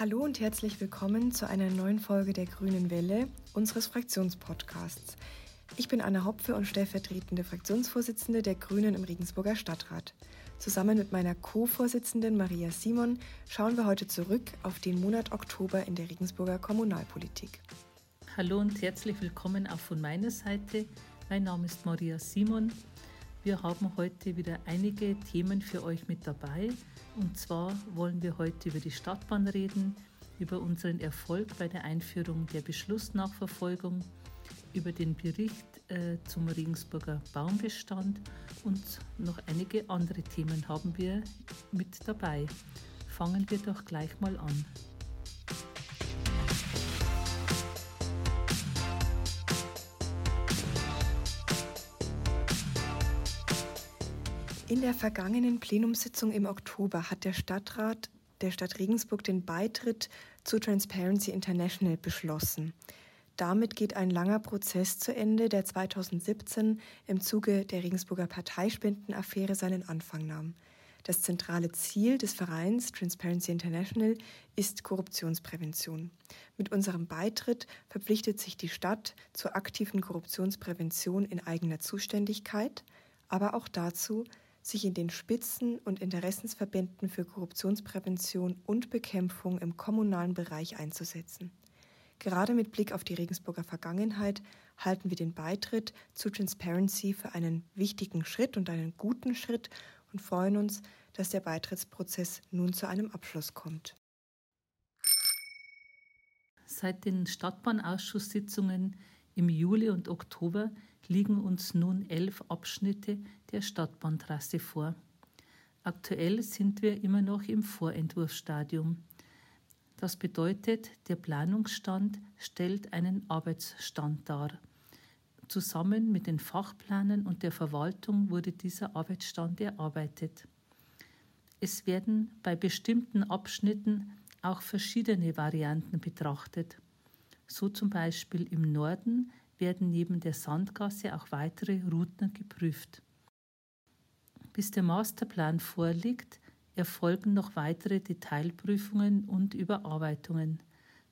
Hallo und herzlich willkommen zu einer neuen Folge der Grünen Welle, unseres Fraktionspodcasts. Ich bin Anna Hopfe und stellvertretende Fraktionsvorsitzende der Grünen im Regensburger Stadtrat. Zusammen mit meiner Co-Vorsitzenden Maria Simon schauen wir heute zurück auf den Monat Oktober in der Regensburger Kommunalpolitik. Hallo und herzlich willkommen auch von meiner Seite. Mein Name ist Maria Simon. Wir haben heute wieder einige Themen für euch mit dabei. Und zwar wollen wir heute über die Stadtbahn reden, über unseren Erfolg bei der Einführung der Beschlussnachverfolgung, über den Bericht äh, zum Regensburger Baumbestand und noch einige andere Themen haben wir mit dabei. Fangen wir doch gleich mal an. In der vergangenen Plenumssitzung im Oktober hat der Stadtrat der Stadt Regensburg den Beitritt zu Transparency International beschlossen. Damit geht ein langer Prozess zu Ende, der 2017 im Zuge der Regensburger Parteispendenaffäre seinen Anfang nahm. Das zentrale Ziel des Vereins Transparency International ist Korruptionsprävention. Mit unserem Beitritt verpflichtet sich die Stadt zur aktiven Korruptionsprävention in eigener Zuständigkeit, aber auch dazu, sich in den Spitzen- und Interessensverbänden für Korruptionsprävention und Bekämpfung im kommunalen Bereich einzusetzen. Gerade mit Blick auf die Regensburger Vergangenheit halten wir den Beitritt zu Transparency für einen wichtigen Schritt und einen guten Schritt und freuen uns, dass der Beitrittsprozess nun zu einem Abschluss kommt. Seit den Stadtbahnausschusssitzungen im Juli und Oktober liegen uns nun elf Abschnitte der Stadtbahntrasse vor. Aktuell sind wir immer noch im Vorentwurfsstadium. Das bedeutet, der Planungsstand stellt einen Arbeitsstand dar. Zusammen mit den Fachplanen und der Verwaltung wurde dieser Arbeitsstand erarbeitet. Es werden bei bestimmten Abschnitten auch verschiedene Varianten betrachtet. So zum Beispiel im Norden werden neben der Sandgasse auch weitere Routen geprüft. Bis der Masterplan vorliegt, erfolgen noch weitere Detailprüfungen und Überarbeitungen.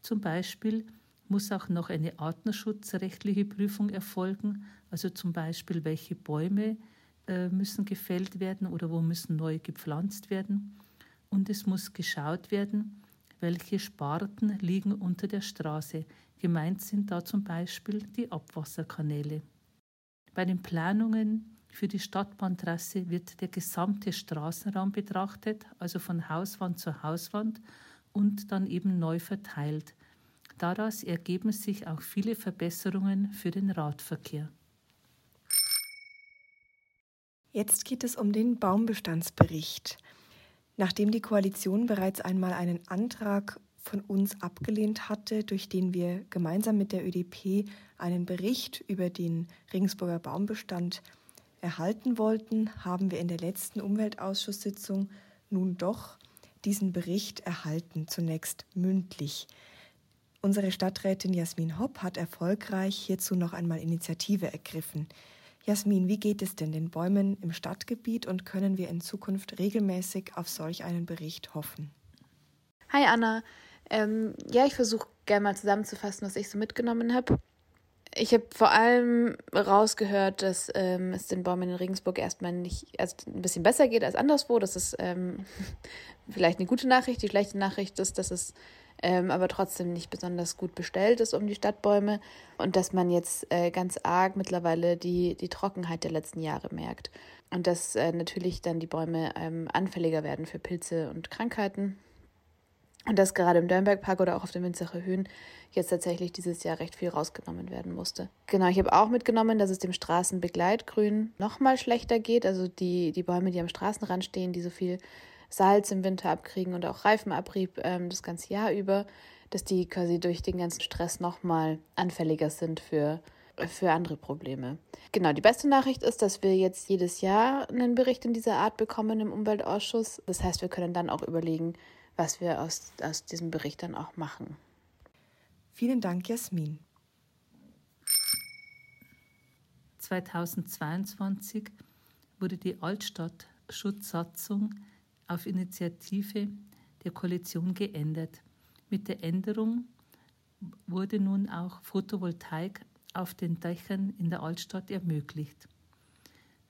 Zum Beispiel muss auch noch eine artenschutzrechtliche Prüfung erfolgen, also zum Beispiel welche Bäume äh, müssen gefällt werden oder wo müssen neu gepflanzt werden. Und es muss geschaut werden, welche Sparten liegen unter der Straße. Gemeint sind da zum Beispiel die Abwasserkanäle. Bei den Planungen für die Stadtbahntrasse wird der gesamte Straßenraum betrachtet, also von Hauswand zu Hauswand und dann eben neu verteilt. Daraus ergeben sich auch viele Verbesserungen für den Radverkehr. Jetzt geht es um den Baumbestandsbericht. Nachdem die Koalition bereits einmal einen Antrag von uns abgelehnt hatte, durch den wir gemeinsam mit der ÖDP einen Bericht über den Regensburger Baumbestand erhalten wollten, haben wir in der letzten Umweltausschusssitzung nun doch diesen Bericht erhalten, zunächst mündlich. Unsere Stadträtin Jasmin Hopp hat erfolgreich hierzu noch einmal Initiative ergriffen. Jasmin, wie geht es denn den Bäumen im Stadtgebiet und können wir in Zukunft regelmäßig auf solch einen Bericht hoffen? Hi Anna. Ähm, ja, ich versuche gerne mal zusammenzufassen, was ich so mitgenommen habe. Ich habe vor allem rausgehört, dass ähm, es den Bäumen in Regensburg erstmal nicht also ein bisschen besser geht als anderswo. Das ist ähm, vielleicht eine gute Nachricht. Die schlechte Nachricht ist, dass es ähm, aber trotzdem nicht besonders gut bestellt ist um die Stadtbäume und dass man jetzt äh, ganz arg mittlerweile die, die Trockenheit der letzten Jahre merkt und dass äh, natürlich dann die Bäume ähm, anfälliger werden für Pilze und Krankheiten. Und dass gerade im Dörnbergpark oder auch auf den Winzacher Höhen jetzt tatsächlich dieses Jahr recht viel rausgenommen werden musste. Genau, ich habe auch mitgenommen, dass es dem Straßenbegleitgrün noch mal schlechter geht. Also die, die Bäume, die am Straßenrand stehen, die so viel Salz im Winter abkriegen und auch Reifenabrieb ähm, das ganze Jahr über, dass die quasi durch den ganzen Stress nochmal anfälliger sind für, für andere Probleme. Genau, die beste Nachricht ist, dass wir jetzt jedes Jahr einen Bericht in dieser Art bekommen im Umweltausschuss. Das heißt, wir können dann auch überlegen, was wir aus, aus diesem Bericht dann auch machen. Vielen Dank, Jasmin. 2022 wurde die Altstadtschutzsatzung auf Initiative der Koalition geändert. Mit der Änderung wurde nun auch Photovoltaik auf den Dächern in der Altstadt ermöglicht.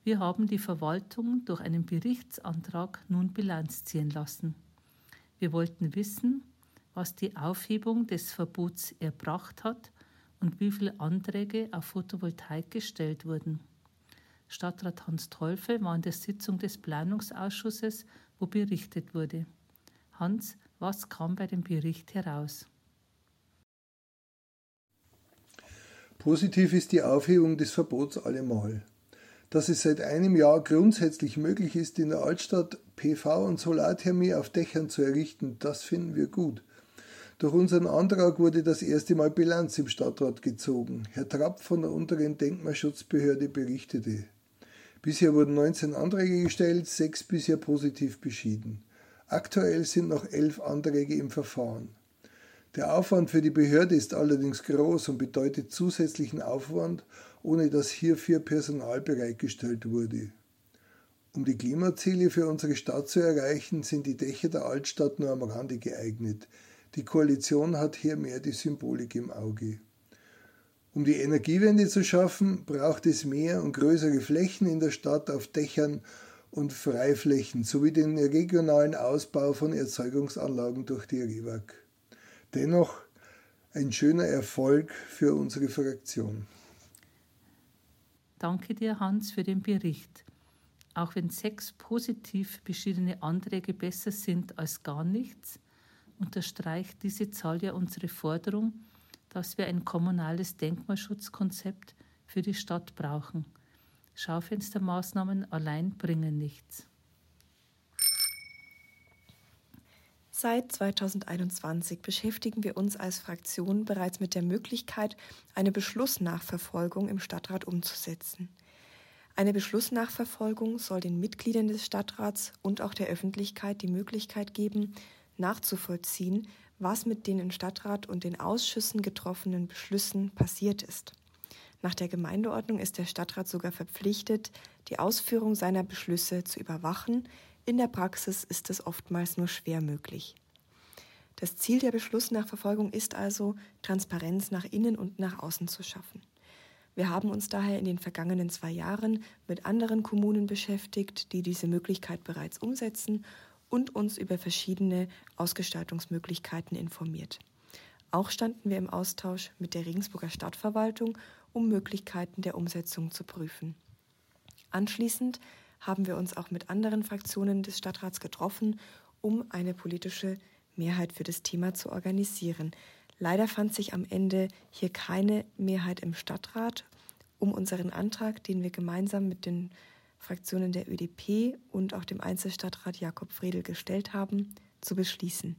Wir haben die Verwaltung durch einen Berichtsantrag nun Bilanz ziehen lassen. Wir wollten wissen, was die Aufhebung des Verbots erbracht hat und wie viele Anträge auf Photovoltaik gestellt wurden. Stadtrat Hans Teufel war in der Sitzung des Planungsausschusses, wo berichtet wurde. Hans, was kam bei dem Bericht heraus? Positiv ist die Aufhebung des Verbots allemal. Dass es seit einem Jahr grundsätzlich möglich ist, in der Altstadt PV- und Solarthermie auf Dächern zu errichten, das finden wir gut. Durch unseren Antrag wurde das erste Mal Bilanz im Stadtrat gezogen. Herr Trapp von der unteren Denkmalschutzbehörde berichtete. Bisher wurden 19 Anträge gestellt, sechs bisher positiv beschieden. Aktuell sind noch elf Anträge im Verfahren. Der Aufwand für die Behörde ist allerdings groß und bedeutet zusätzlichen Aufwand, ohne dass hierfür Personal bereitgestellt wurde. Um die Klimaziele für unsere Stadt zu erreichen, sind die Dächer der Altstadt nur am Rande geeignet. Die Koalition hat hier mehr die Symbolik im Auge. Um die Energiewende zu schaffen, braucht es mehr und größere Flächen in der Stadt auf Dächern und Freiflächen sowie den regionalen Ausbau von Erzeugungsanlagen durch die REWAG. Dennoch ein schöner Erfolg für unsere Fraktion. Danke dir, Hans, für den Bericht. Auch wenn sechs positiv beschiedene Anträge besser sind als gar nichts, unterstreicht diese Zahl ja unsere Forderung, dass wir ein kommunales Denkmalschutzkonzept für die Stadt brauchen. Schaufenstermaßnahmen allein bringen nichts. Seit 2021 beschäftigen wir uns als Fraktion bereits mit der Möglichkeit, eine Beschlussnachverfolgung im Stadtrat umzusetzen. Eine Beschlussnachverfolgung soll den Mitgliedern des Stadtrats und auch der Öffentlichkeit die Möglichkeit geben, nachzuvollziehen, was mit den im Stadtrat und den Ausschüssen getroffenen Beschlüssen passiert ist. Nach der Gemeindeordnung ist der Stadtrat sogar verpflichtet, die Ausführung seiner Beschlüsse zu überwachen, in der Praxis ist es oftmals nur schwer möglich. Das Ziel der Beschlussnachverfolgung ist also, Transparenz nach innen und nach außen zu schaffen. Wir haben uns daher in den vergangenen zwei Jahren mit anderen Kommunen beschäftigt, die diese Möglichkeit bereits umsetzen und uns über verschiedene Ausgestaltungsmöglichkeiten informiert. Auch standen wir im Austausch mit der Regensburger Stadtverwaltung, um Möglichkeiten der Umsetzung zu prüfen. Anschließend haben wir uns auch mit anderen Fraktionen des Stadtrats getroffen, um eine politische Mehrheit für das Thema zu organisieren. Leider fand sich am Ende hier keine Mehrheit im Stadtrat, um unseren Antrag, den wir gemeinsam mit den Fraktionen der ÖDP und auch dem Einzelstadtrat Jakob Fredel gestellt haben, zu beschließen.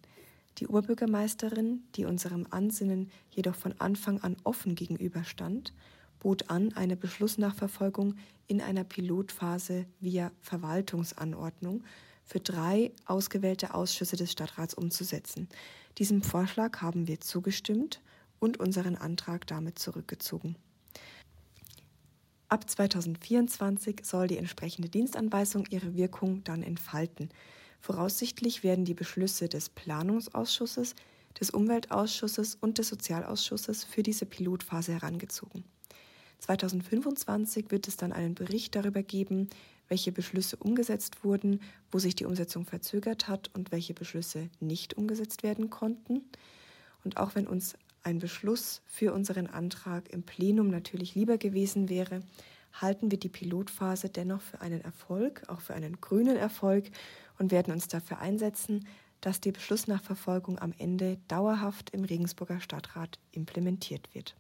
Die Oberbürgermeisterin, die unserem Ansinnen jedoch von Anfang an offen gegenüberstand, bot an, eine Beschlussnachverfolgung in einer Pilotphase via Verwaltungsanordnung für drei ausgewählte Ausschüsse des Stadtrats umzusetzen. Diesem Vorschlag haben wir zugestimmt und unseren Antrag damit zurückgezogen. Ab 2024 soll die entsprechende Dienstanweisung ihre Wirkung dann entfalten. Voraussichtlich werden die Beschlüsse des Planungsausschusses, des Umweltausschusses und des Sozialausschusses für diese Pilotphase herangezogen. 2025 wird es dann einen Bericht darüber geben, welche Beschlüsse umgesetzt wurden, wo sich die Umsetzung verzögert hat und welche Beschlüsse nicht umgesetzt werden konnten. Und auch wenn uns ein Beschluss für unseren Antrag im Plenum natürlich lieber gewesen wäre, halten wir die Pilotphase dennoch für einen Erfolg, auch für einen grünen Erfolg und werden uns dafür einsetzen, dass die Beschlussnachverfolgung am Ende dauerhaft im Regensburger Stadtrat implementiert wird.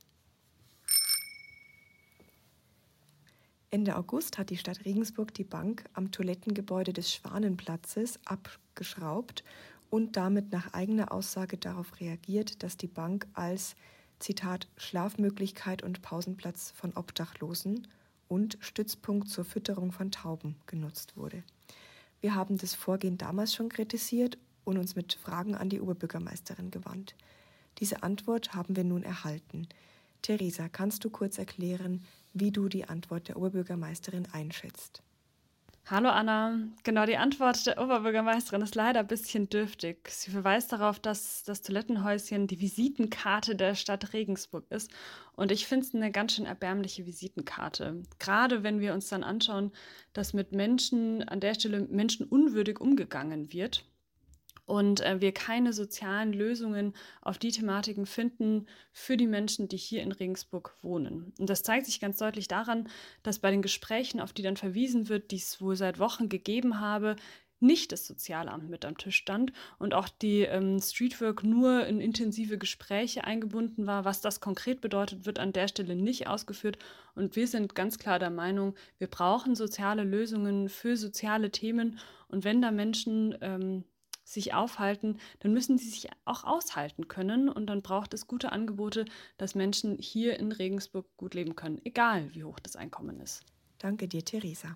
Ende August hat die Stadt Regensburg die Bank am Toilettengebäude des Schwanenplatzes abgeschraubt und damit nach eigener Aussage darauf reagiert, dass die Bank als Zitat Schlafmöglichkeit und Pausenplatz von Obdachlosen und Stützpunkt zur Fütterung von Tauben genutzt wurde. Wir haben das Vorgehen damals schon kritisiert und uns mit Fragen an die Oberbürgermeisterin gewandt. Diese Antwort haben wir nun erhalten. Theresa, kannst du kurz erklären, wie du die Antwort der Oberbürgermeisterin einschätzt. Hallo Anna. Genau, die Antwort der Oberbürgermeisterin ist leider ein bisschen dürftig. Sie verweist darauf, dass das Toilettenhäuschen die Visitenkarte der Stadt Regensburg ist. Und ich finde es eine ganz schön erbärmliche Visitenkarte. Gerade wenn wir uns dann anschauen, dass mit Menschen an der Stelle menschenunwürdig umgegangen wird und äh, wir keine sozialen Lösungen auf die Thematiken finden für die Menschen, die hier in Regensburg wohnen. Und das zeigt sich ganz deutlich daran, dass bei den Gesprächen, auf die dann verwiesen wird, die es wohl seit Wochen gegeben habe, nicht das Sozialamt mit am Tisch stand und auch die ähm, Streetwork nur in intensive Gespräche eingebunden war. Was das konkret bedeutet, wird an der Stelle nicht ausgeführt. Und wir sind ganz klar der Meinung, wir brauchen soziale Lösungen für soziale Themen. Und wenn da Menschen ähm, sich aufhalten, dann müssen sie sich auch aushalten können und dann braucht es gute Angebote, dass Menschen hier in Regensburg gut leben können, egal wie hoch das Einkommen ist. Danke dir, Theresa.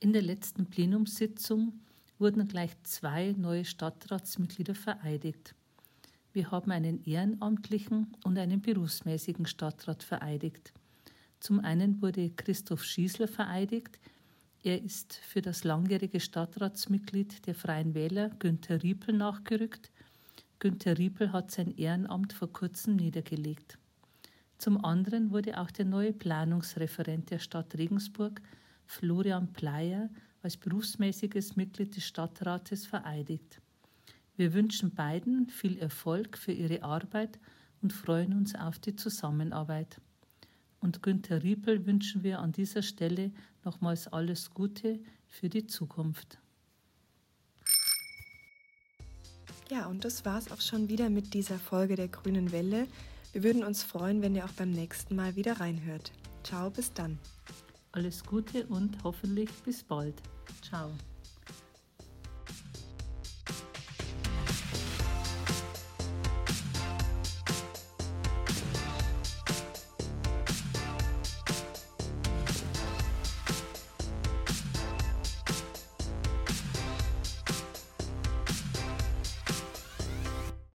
In der letzten Plenumssitzung wurden gleich zwei neue Stadtratsmitglieder vereidigt. Wir haben einen ehrenamtlichen und einen berufsmäßigen Stadtrat vereidigt. Zum einen wurde Christoph Schießler vereidigt, er ist für das langjährige Stadtratsmitglied der Freien Wähler Günter Riepel nachgerückt. Günter Riepel hat sein Ehrenamt vor kurzem niedergelegt. Zum anderen wurde auch der neue Planungsreferent der Stadt Regensburg, Florian Pleier, als berufsmäßiges Mitglied des Stadtrates vereidigt. Wir wünschen beiden viel Erfolg für ihre Arbeit und freuen uns auf die Zusammenarbeit und Günter Riepel wünschen wir an dieser Stelle nochmals alles Gute für die Zukunft. Ja, und das war's auch schon wieder mit dieser Folge der Grünen Welle. Wir würden uns freuen, wenn ihr auch beim nächsten Mal wieder reinhört. Ciao, bis dann. Alles Gute und hoffentlich bis bald. Ciao.